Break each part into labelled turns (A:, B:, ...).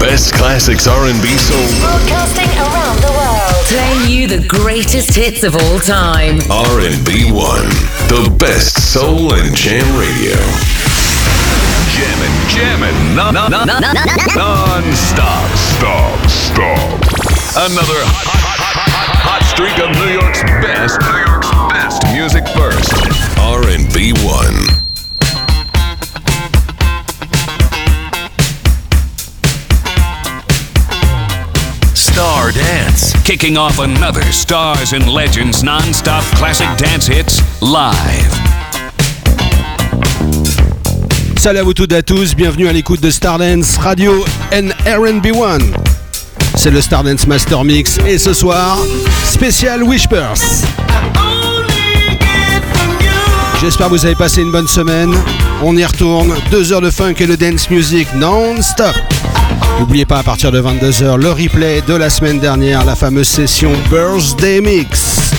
A: best classics R&B soul.
B: Broadcasting around the world.
C: Playing you the greatest hits of all time.
A: R&B 1, the best soul and jam radio. Jammin', jammin', non, non, non, non-stop. Stop, stop. Another hot, hot, hot, hot, hot streak of New York's best, New York's best music first. R&B 1.
D: Dance, kicking off another Stars and Legends non-stop classic dance hits live.
E: Salut à vous toutes et à tous, bienvenue à l'écoute de Stardance Radio and RB1. C'est le Stardance Master Mix et ce soir, spécial Whispers. J'espère que vous avez passé une bonne semaine. On y retourne, deux heures de funk et de dance music non-stop. N'oubliez pas à partir de 22h le replay de la semaine dernière, la fameuse session Birthday Mix.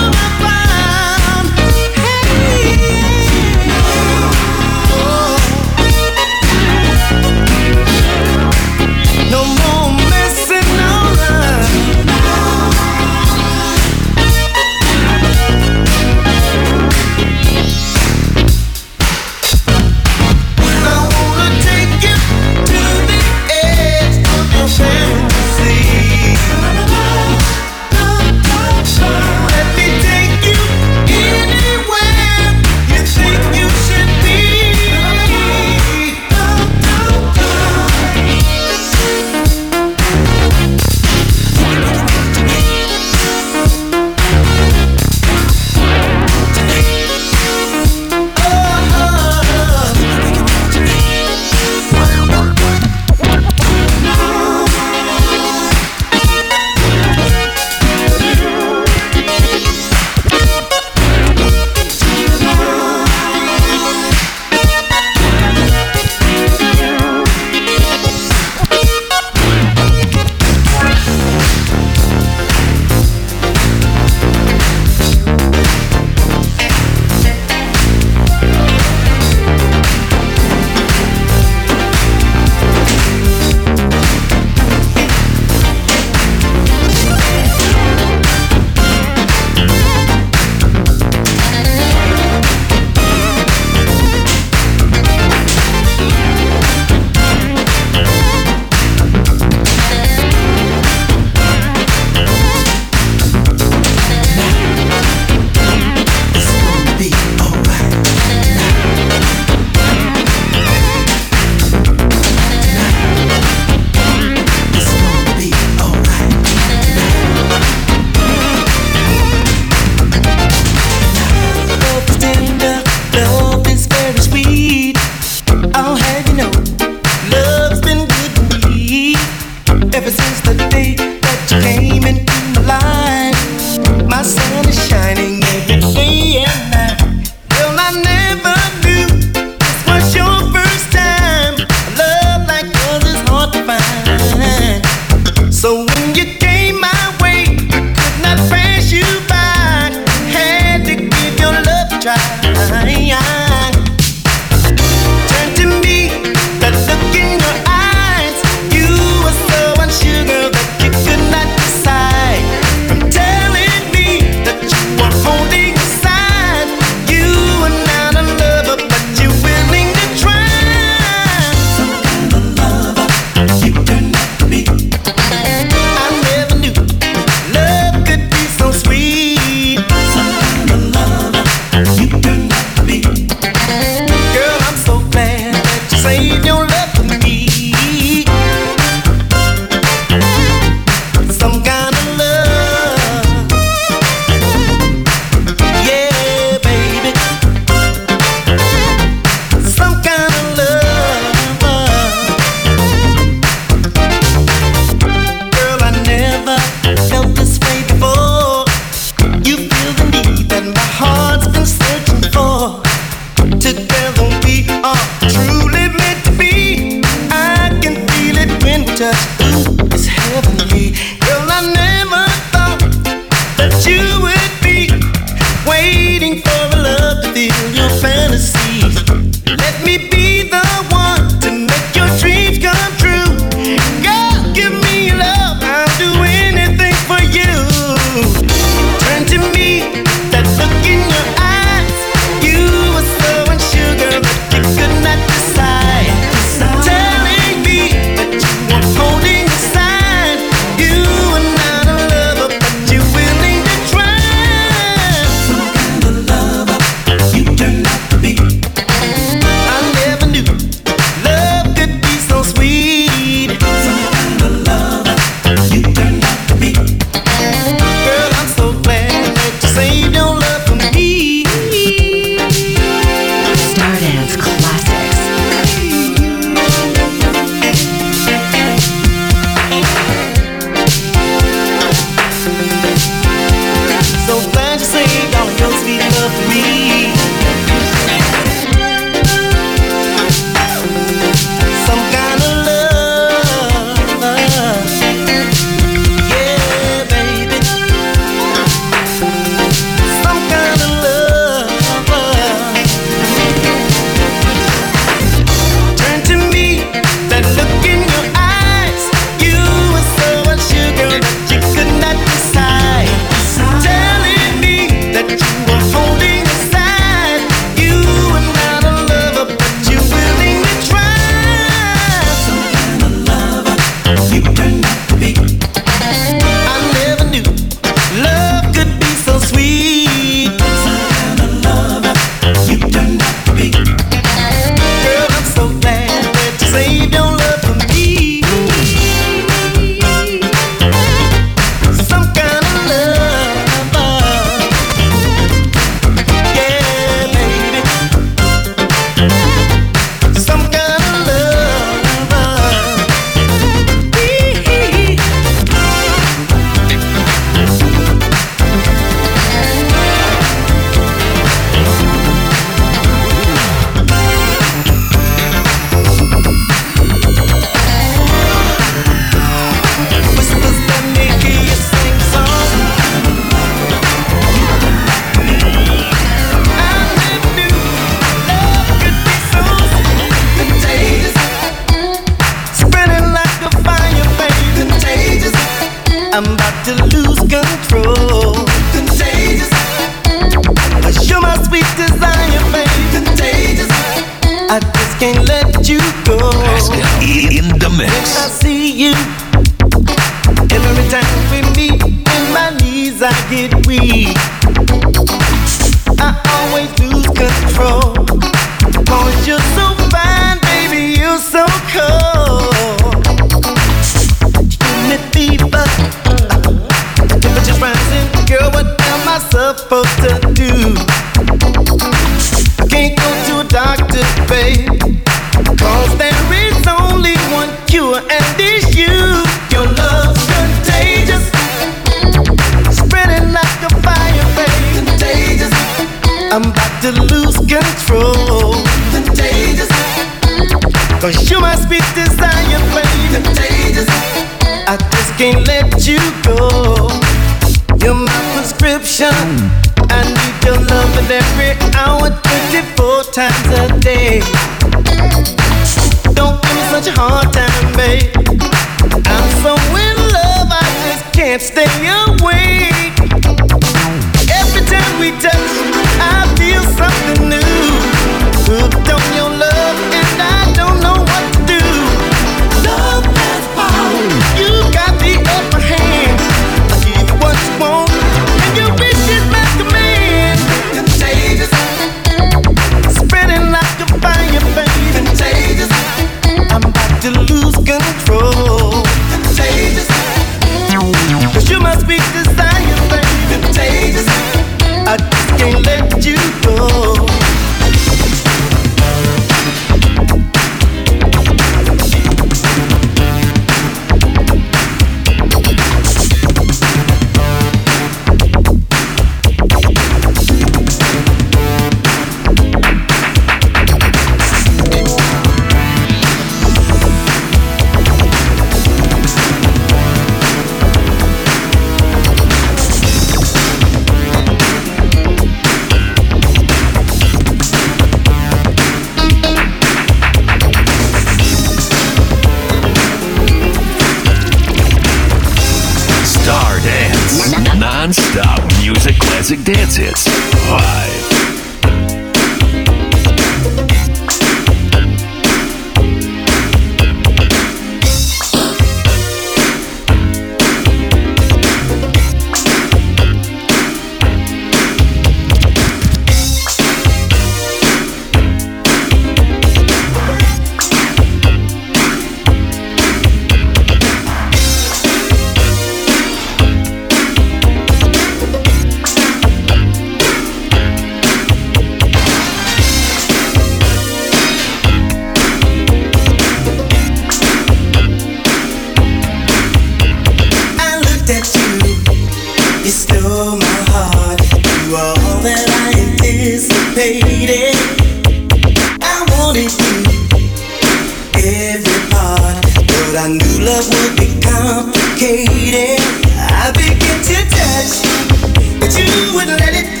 E: You wouldn't let. It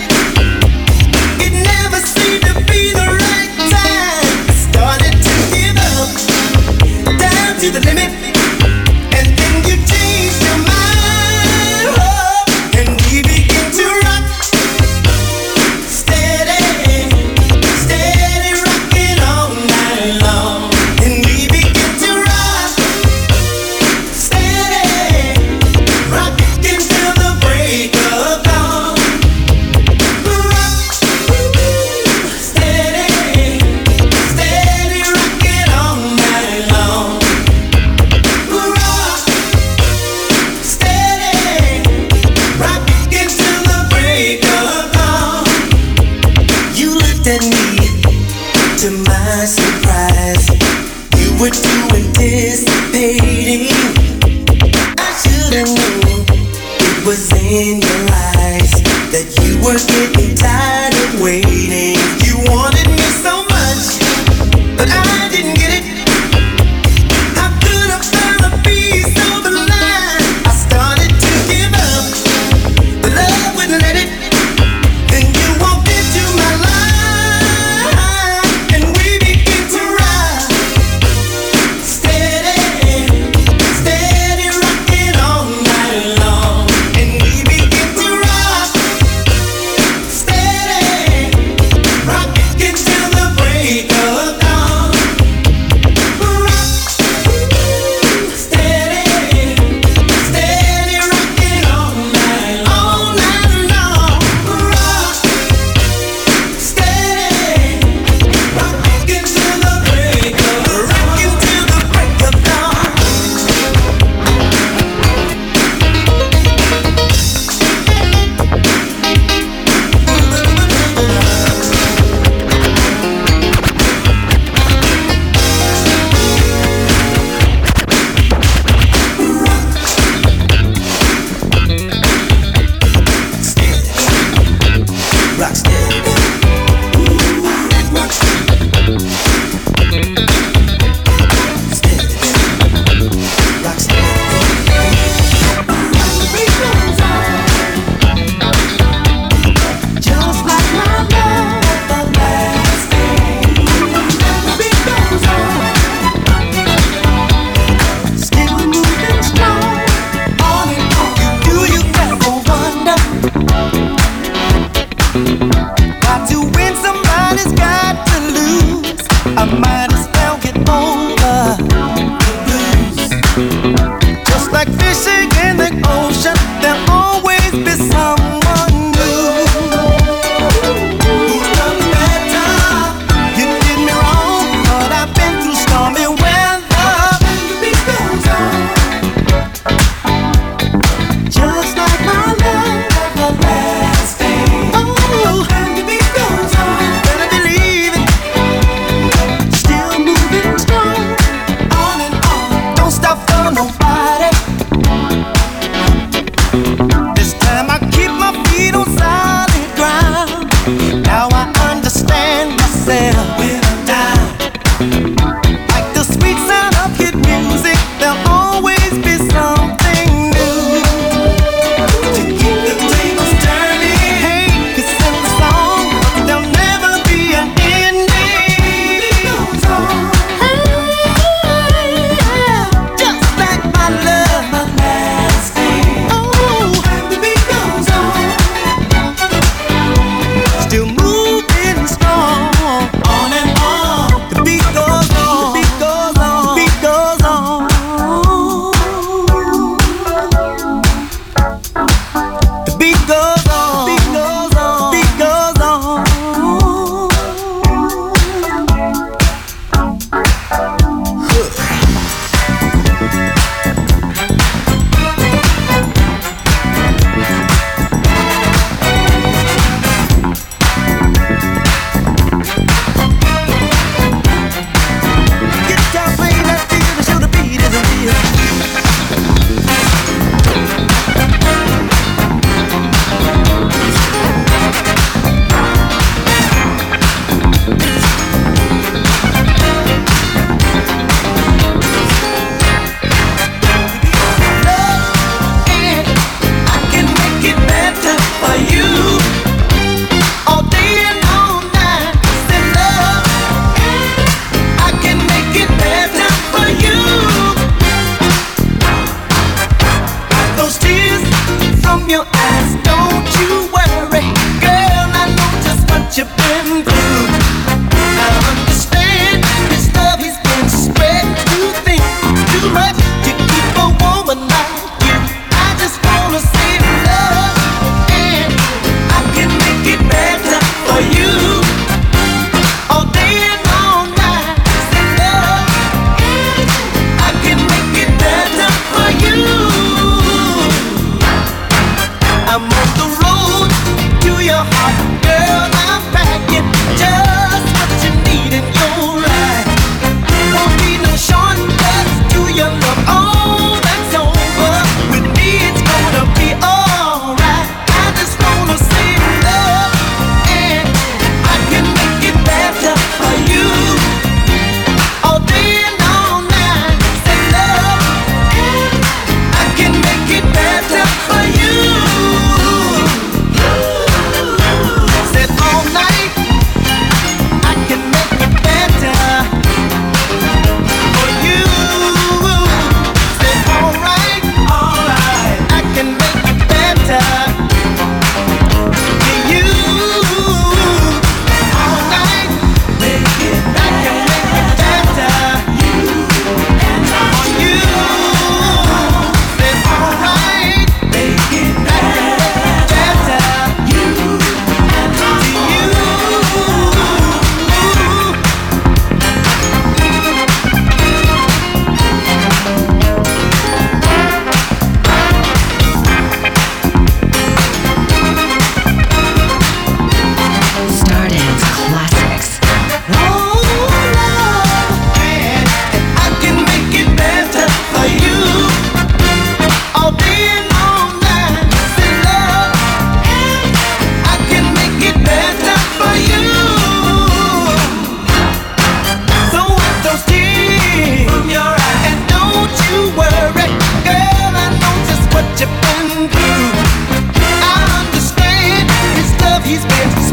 F: these bitches.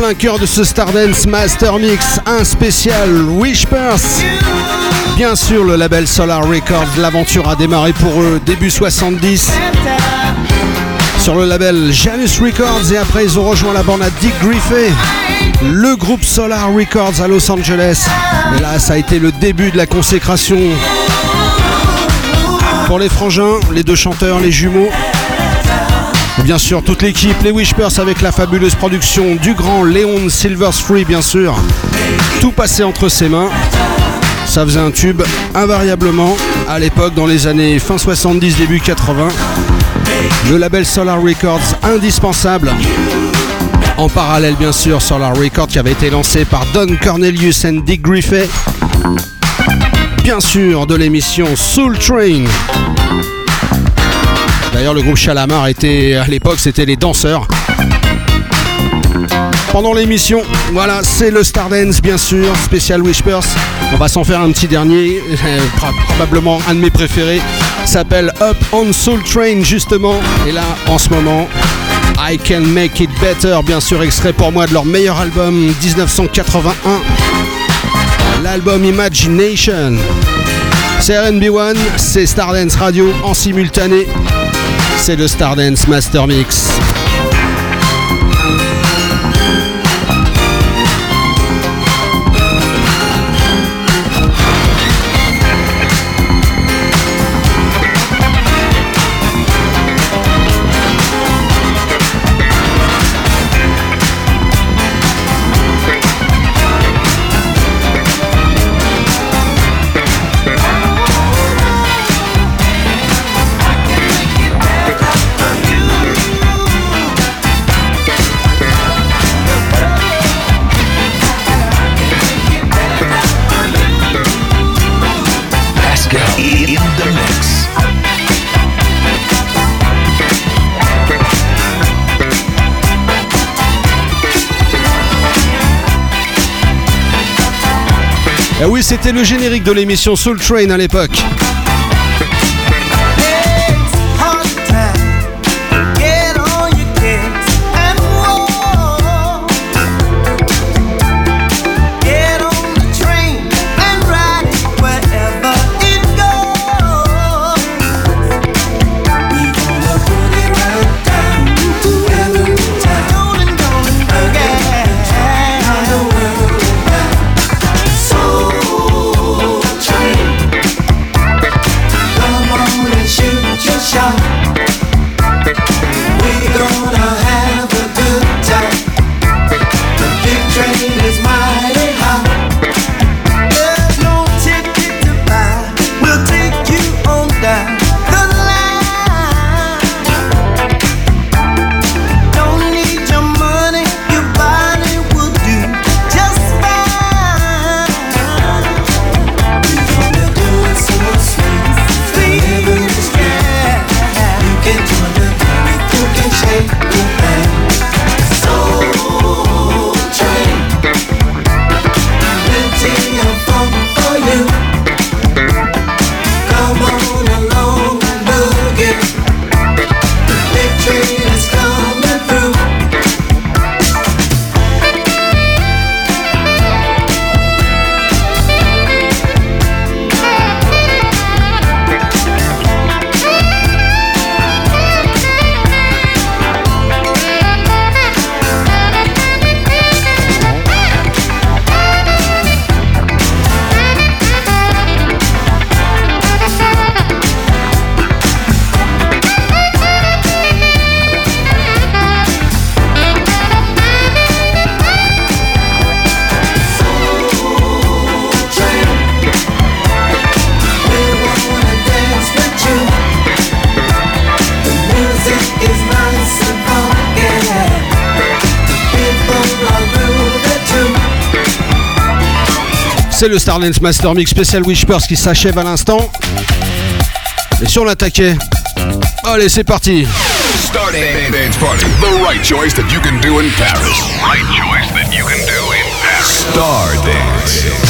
F: Plein cœur de ce Stardance Master Mix, un spécial Wishpers. Bien sûr, le label Solar Records, l'aventure a démarré pour eux début 70 sur le label Janus Records et après ils ont rejoint la bande à Dick Griffey, le groupe Solar Records à Los Angeles. Et là, ça a été le début de la consécration pour les frangins, les deux chanteurs, les jumeaux. Bien sûr, toute l'équipe, les Wishpers avec la fabuleuse production du grand Léon Silverstreet, bien sûr. Tout passé entre ses mains. Ça faisait un tube invariablement à l'époque, dans les années fin 70, début 80. Le label Solar Records, indispensable. En parallèle, bien sûr, Solar Records qui avait été lancé par Don Cornelius and Dick Griffey bien sûr de l'émission Soul Train. D'ailleurs, le groupe Chalamar était à l'époque, c'était les danseurs. Pendant l'émission, voilà, c'est le Stardance, bien sûr, spécial Whispers. On va s'en faire un petit dernier, probablement un de mes préférés. S'appelle Up on Soul Train, justement. Et là, en ce moment, I Can Make It Better, bien sûr, extrait pour moi de leur meilleur album 1981 l'album Imagination. C'est RB1, c'est Stardance Radio en simultané. C'est le Stardance Master Mix. Eh oui, c'était le générique de l'émission Soul Train à l'époque. Le Stardance Master Mix spécial Wishpers qui s'achève à l'instant. Et si on l'attaquait Allez, c'est parti.
A: Stardance Party. The right choice that you can do in Paris. Right choice that you can do in Paris. Stardance.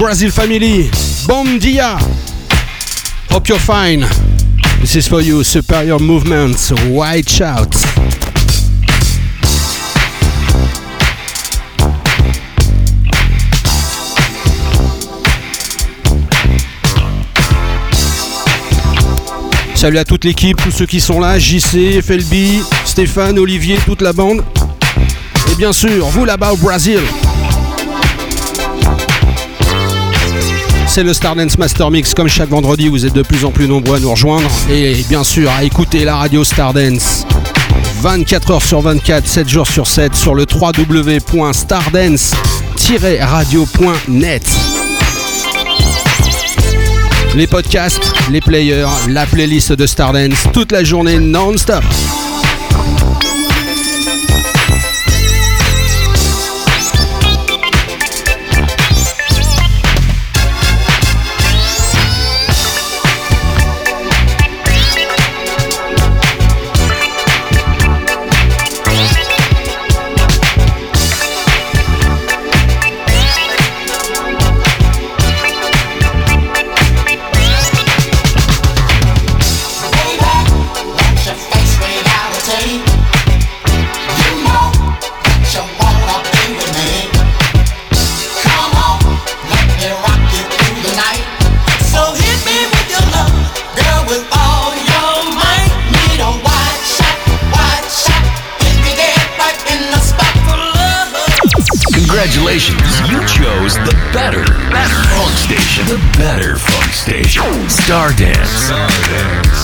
F: Brazil family. Bom dia. Hope you're fine. This is for you, Superior Movements. White Shout. Salut à toute l'équipe, tous ceux qui sont là, JC, FLB, Stéphane, Olivier, toute la bande. Et bien sûr, vous là-bas au Brésil. C'est le Stardance Master Mix. Comme chaque vendredi, vous êtes de plus en plus nombreux à nous rejoindre. Et bien sûr, à écouter la radio Stardance. 24 heures sur 24, 7 jours sur 7 sur le www.stardance-radio.net. Les podcasts, les players, la playlist de Stardance toute la journée non-stop.
A: Stardance.
G: I just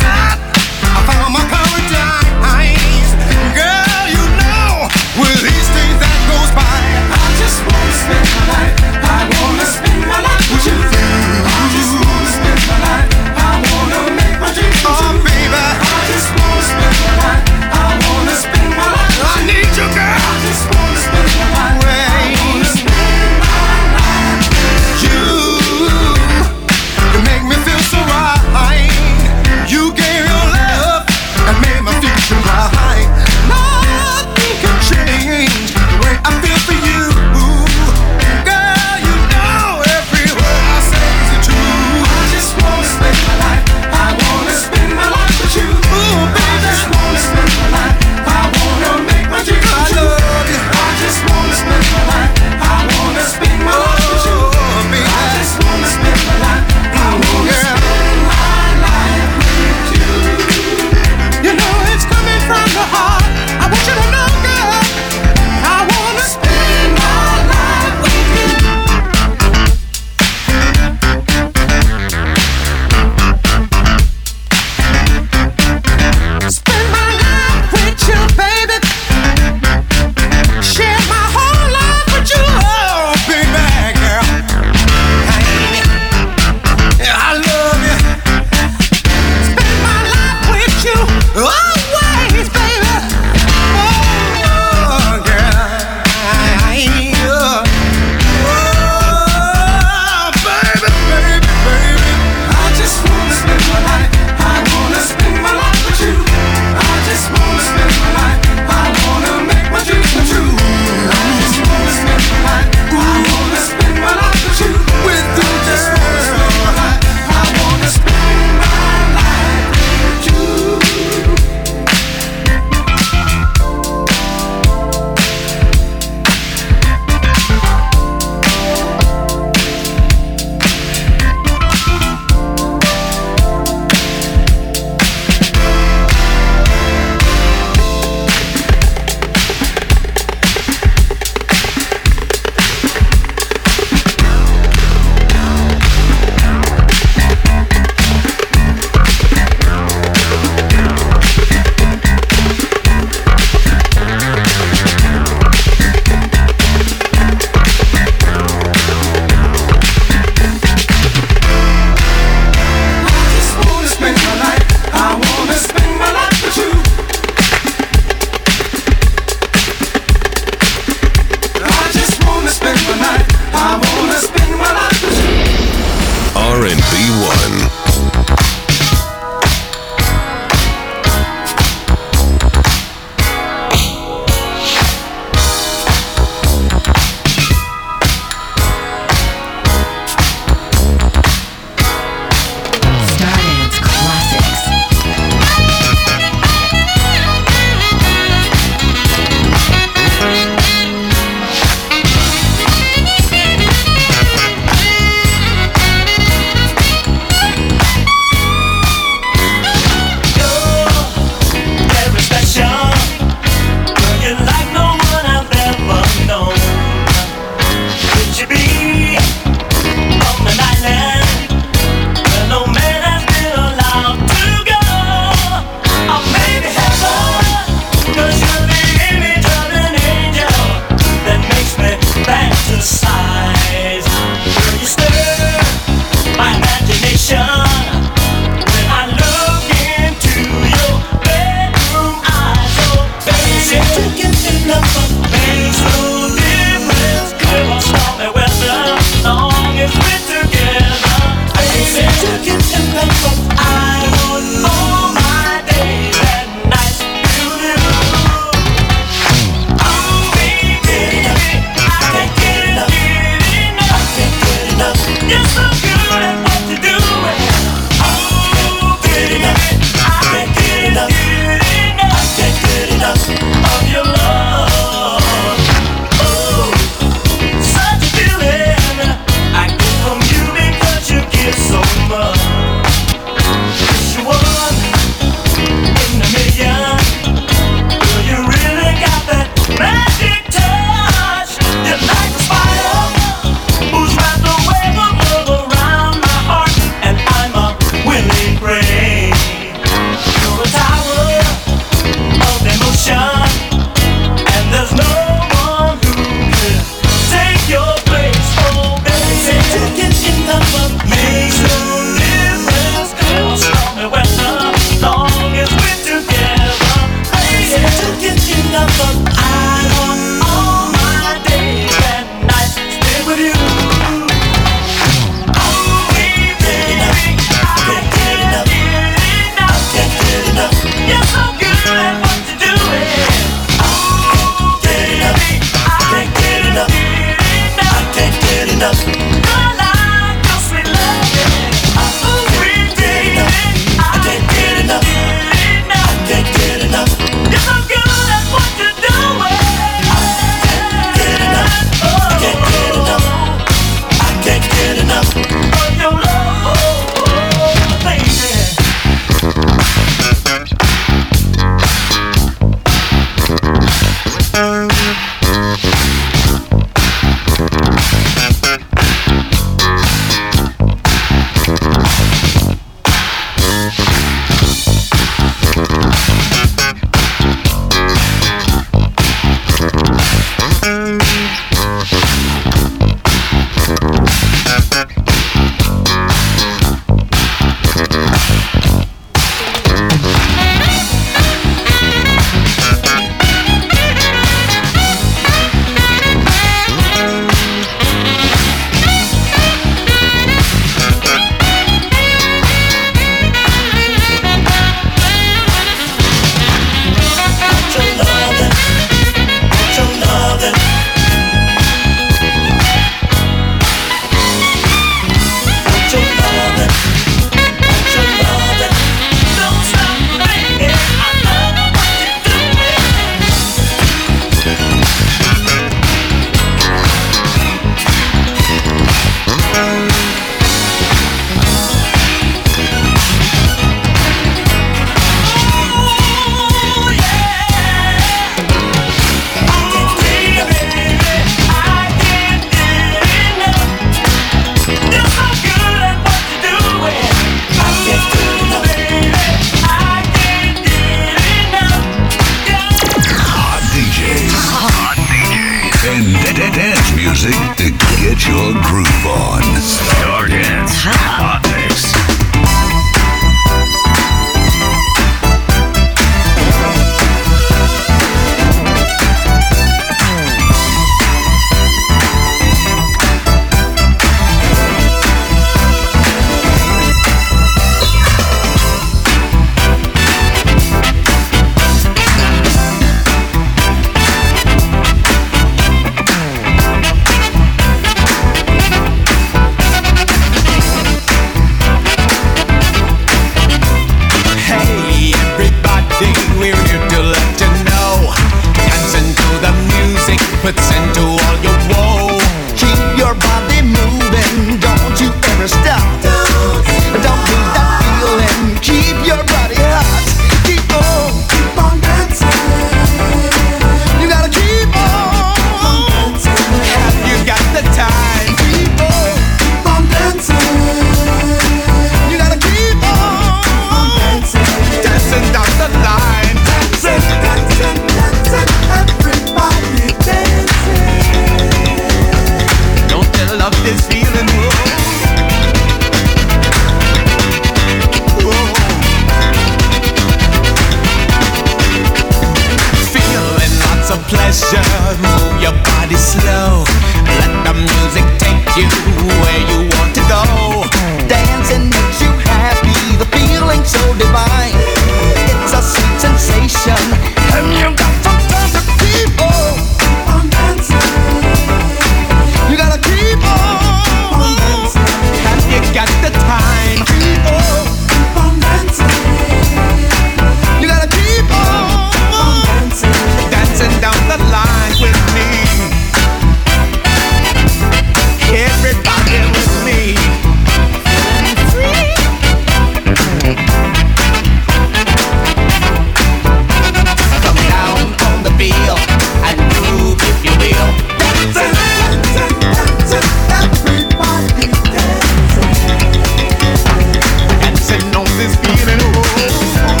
C: feeling. Oh,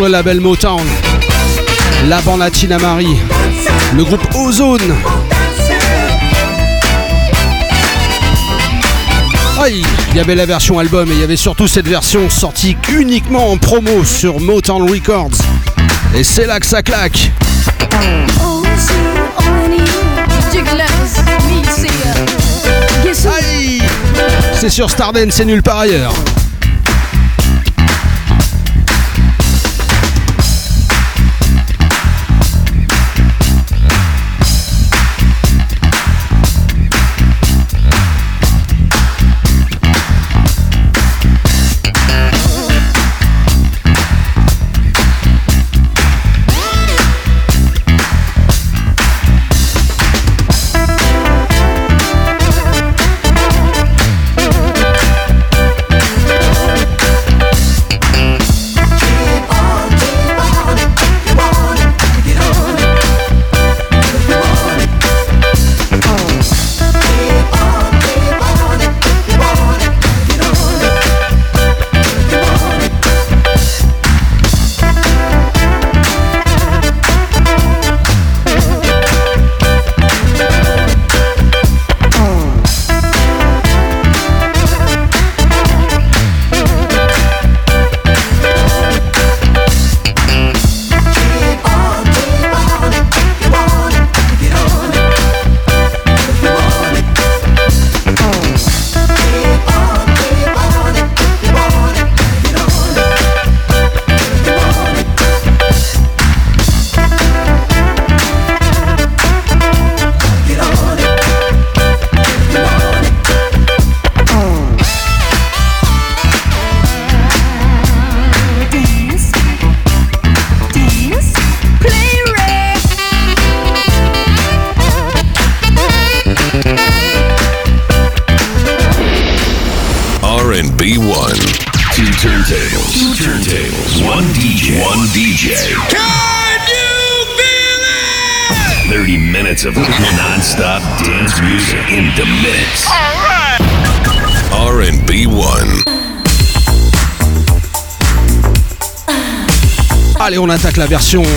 H: le label Motown. La bande à Marie, le groupe Ozone. Aïe, il y avait la version album et il y avait surtout cette version sortie uniquement en promo sur Motown Records. Et c'est là que ça claque. Aïe, c'est sur Stardance, c'est nulle part ailleurs.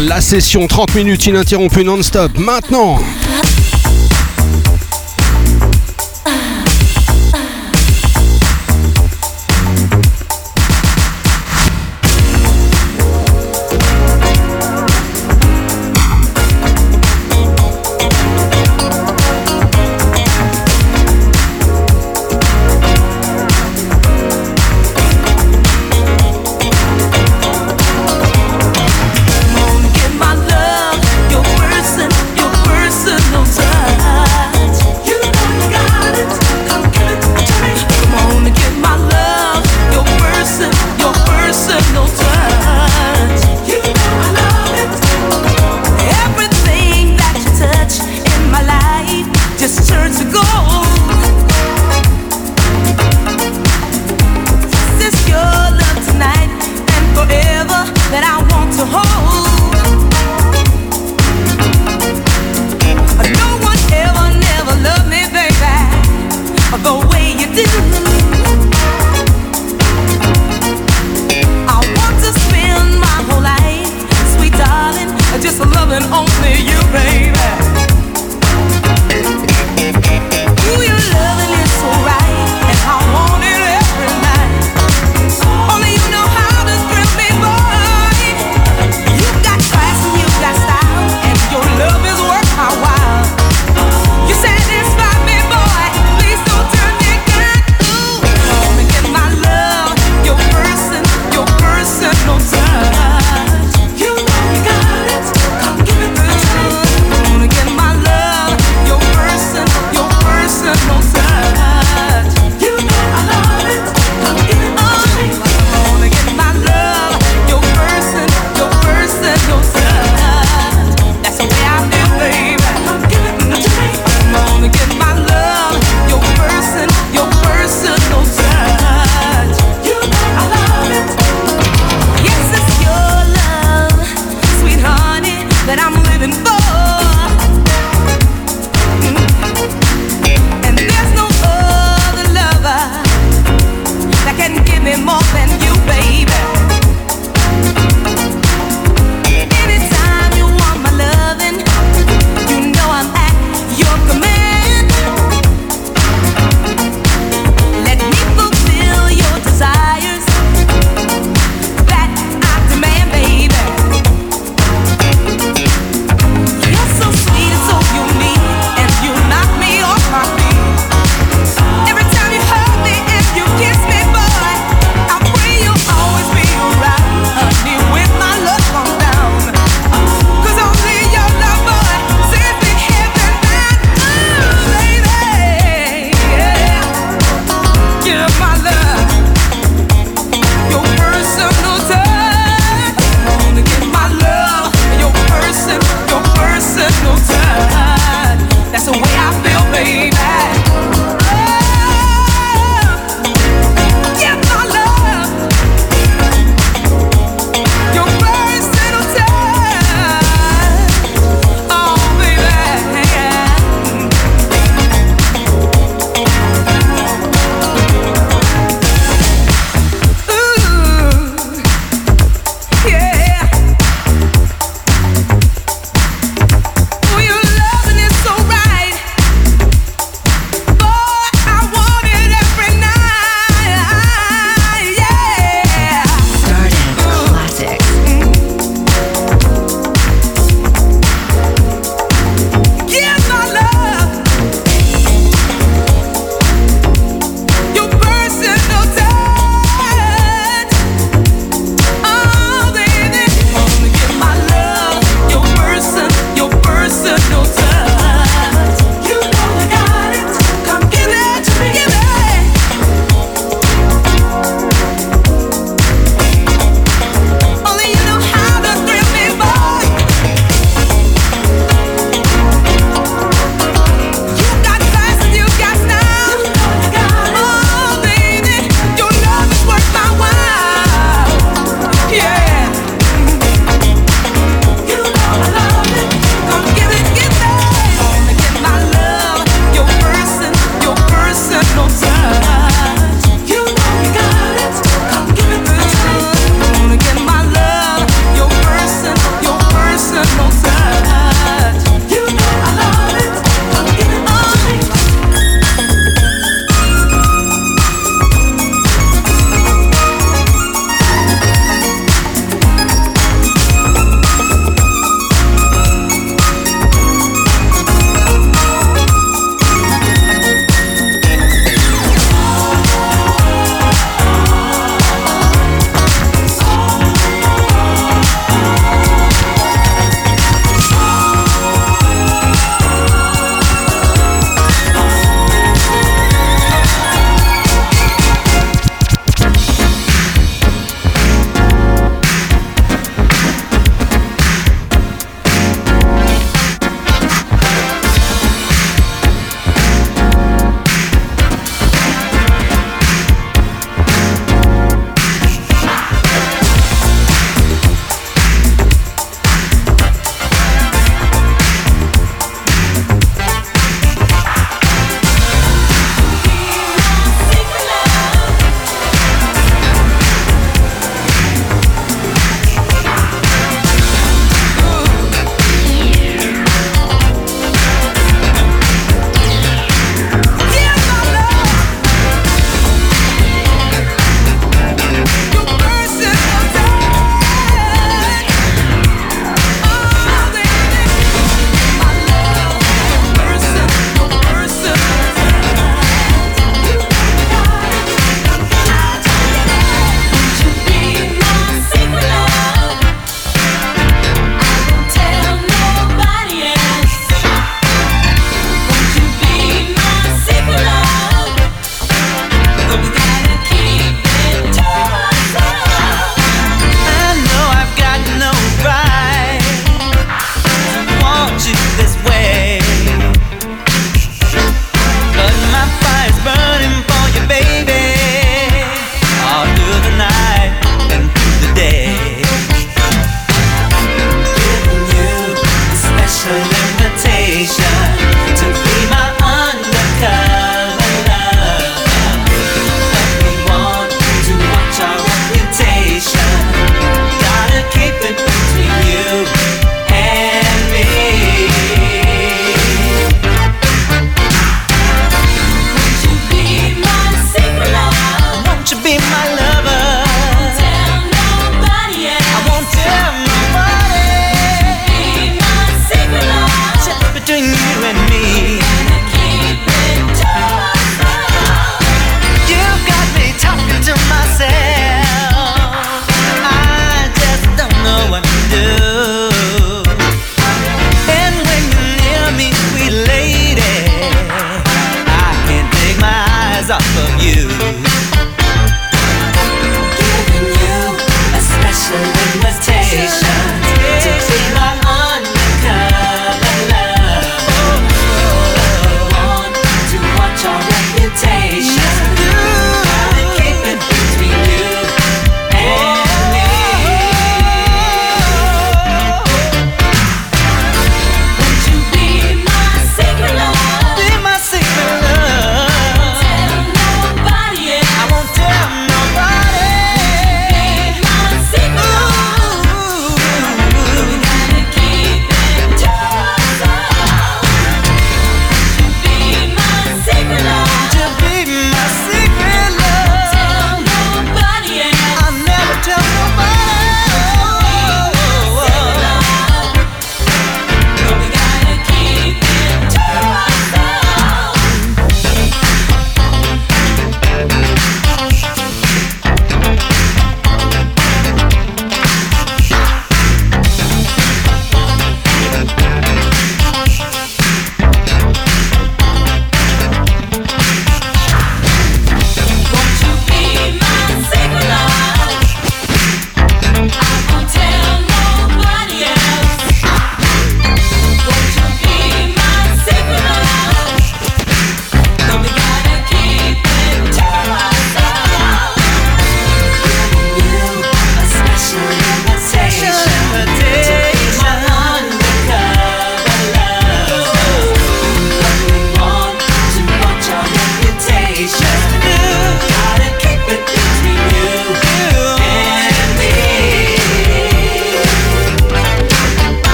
H: la session 30 minutes ininterrompue non-stop. Maintenant.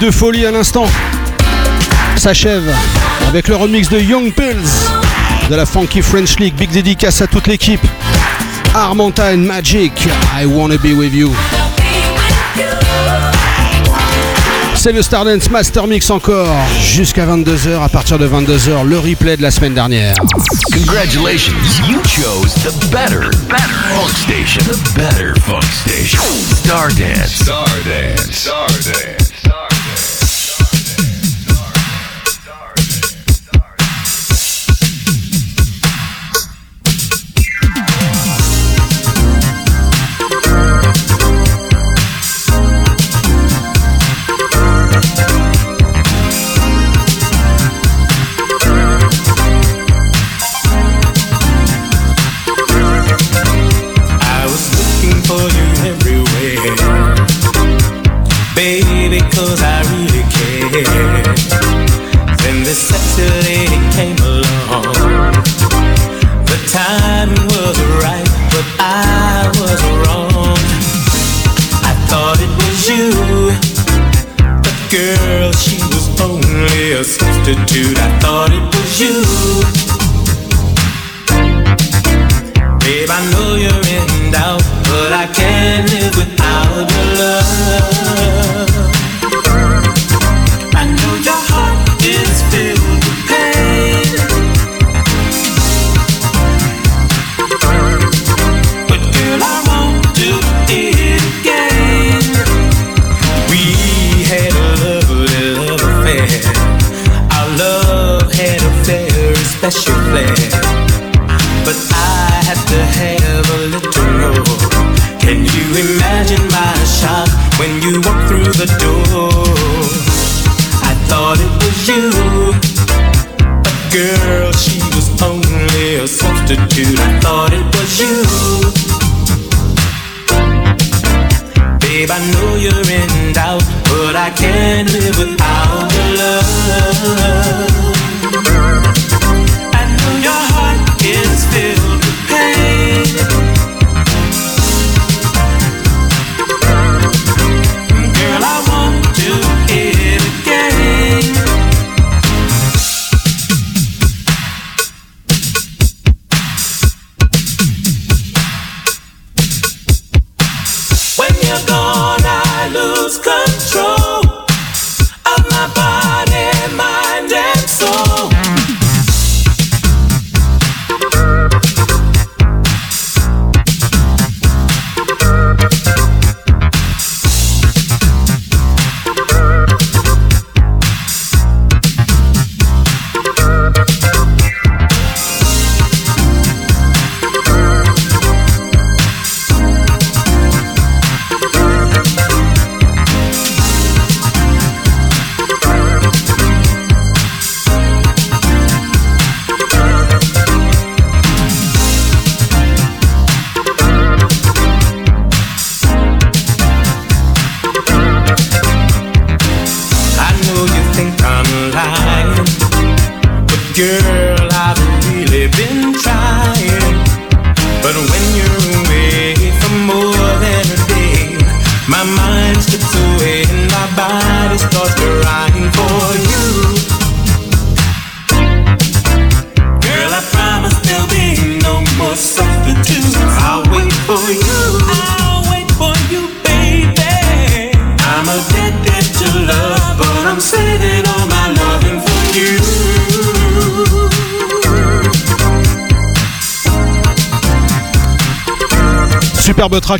F: De folie à l'instant s'achève avec le remix de Young Pills de la Funky French League. Big dédicace à toute l'équipe. Armanta and Magic, I Wanna Be With You. C'est le Stardance Master Mix encore jusqu'à 22h. À partir de 22h, le replay de la semaine dernière.
A: Congratulations, you chose the better, better funk station. The better funk station. Stardance. Stardance.
I: You, but girl, she was only a substitute. I thought it was you. Babe, I know you're in doubt, but I can't live without your love.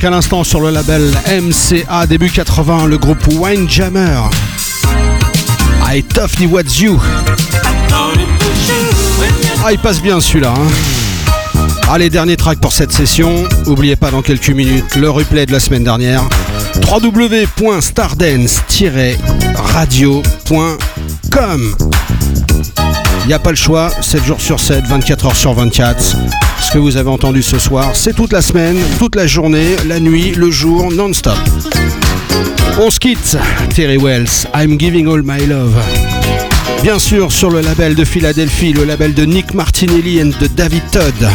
F: À l'instant sur le label MCA début 80, le groupe Windjammer. I Tough What's You. Ah, il passe bien celui-là. hein. Allez, dernier track pour cette session. Oubliez pas dans quelques minutes le replay de la semaine dernière. www.stardance-radio.com Il n'y a pas le choix, 7 jours sur 7, 24 heures sur 24. Ce que vous avez entendu ce soir, c'est toute la semaine, toute la journée, la nuit, le jour, non-stop. On se quitte, Terry Wells, I'm giving all my love. Bien sûr, sur le label de Philadelphie, le label de Nick Martinelli et de David Todd.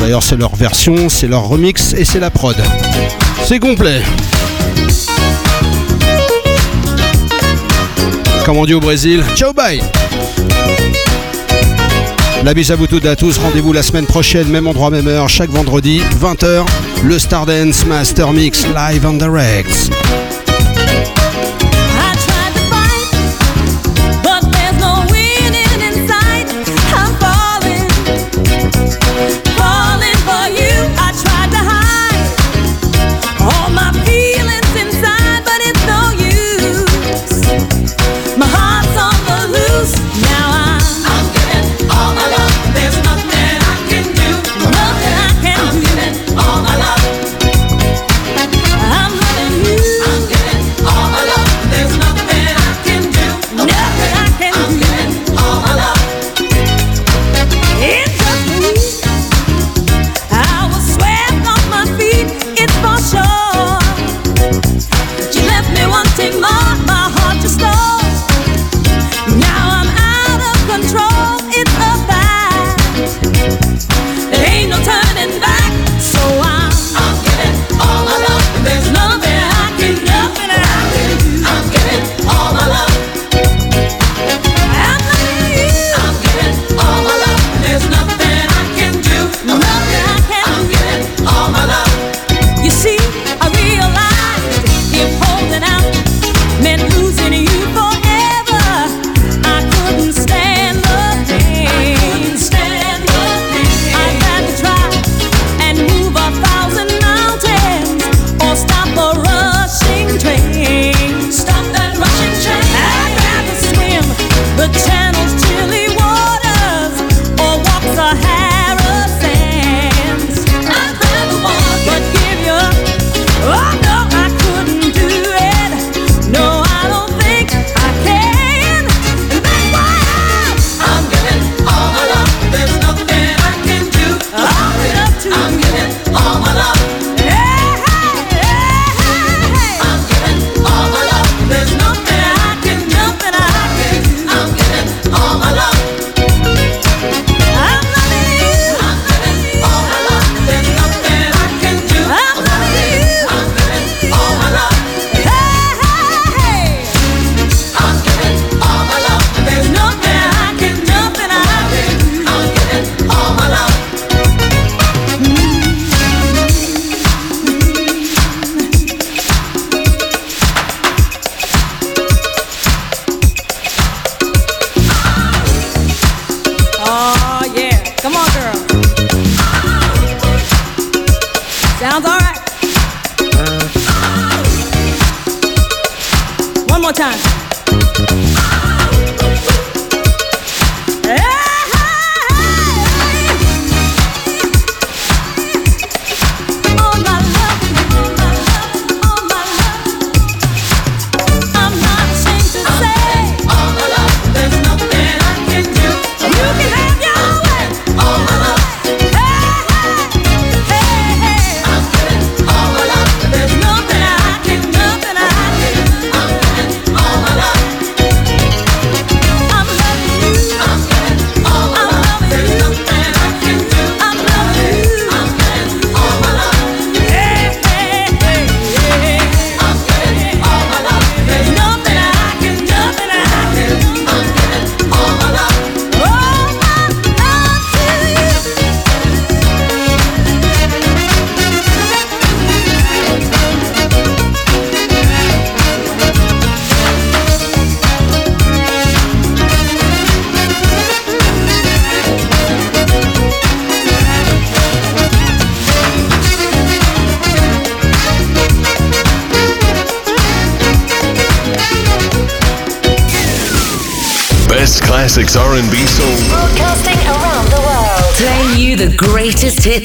F: D'ailleurs, c'est leur version, c'est leur remix et c'est la prod. C'est complet. Comme on dit au Brésil, ciao bye la bise à et à tous. Rendez-vous la semaine prochaine, même endroit, même heure, chaque vendredi, 20h. Le Stardance Master Mix Live on
H: the Direct.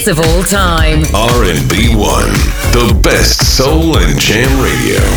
H: of all time.
A: RB1, the best soul and jam radio.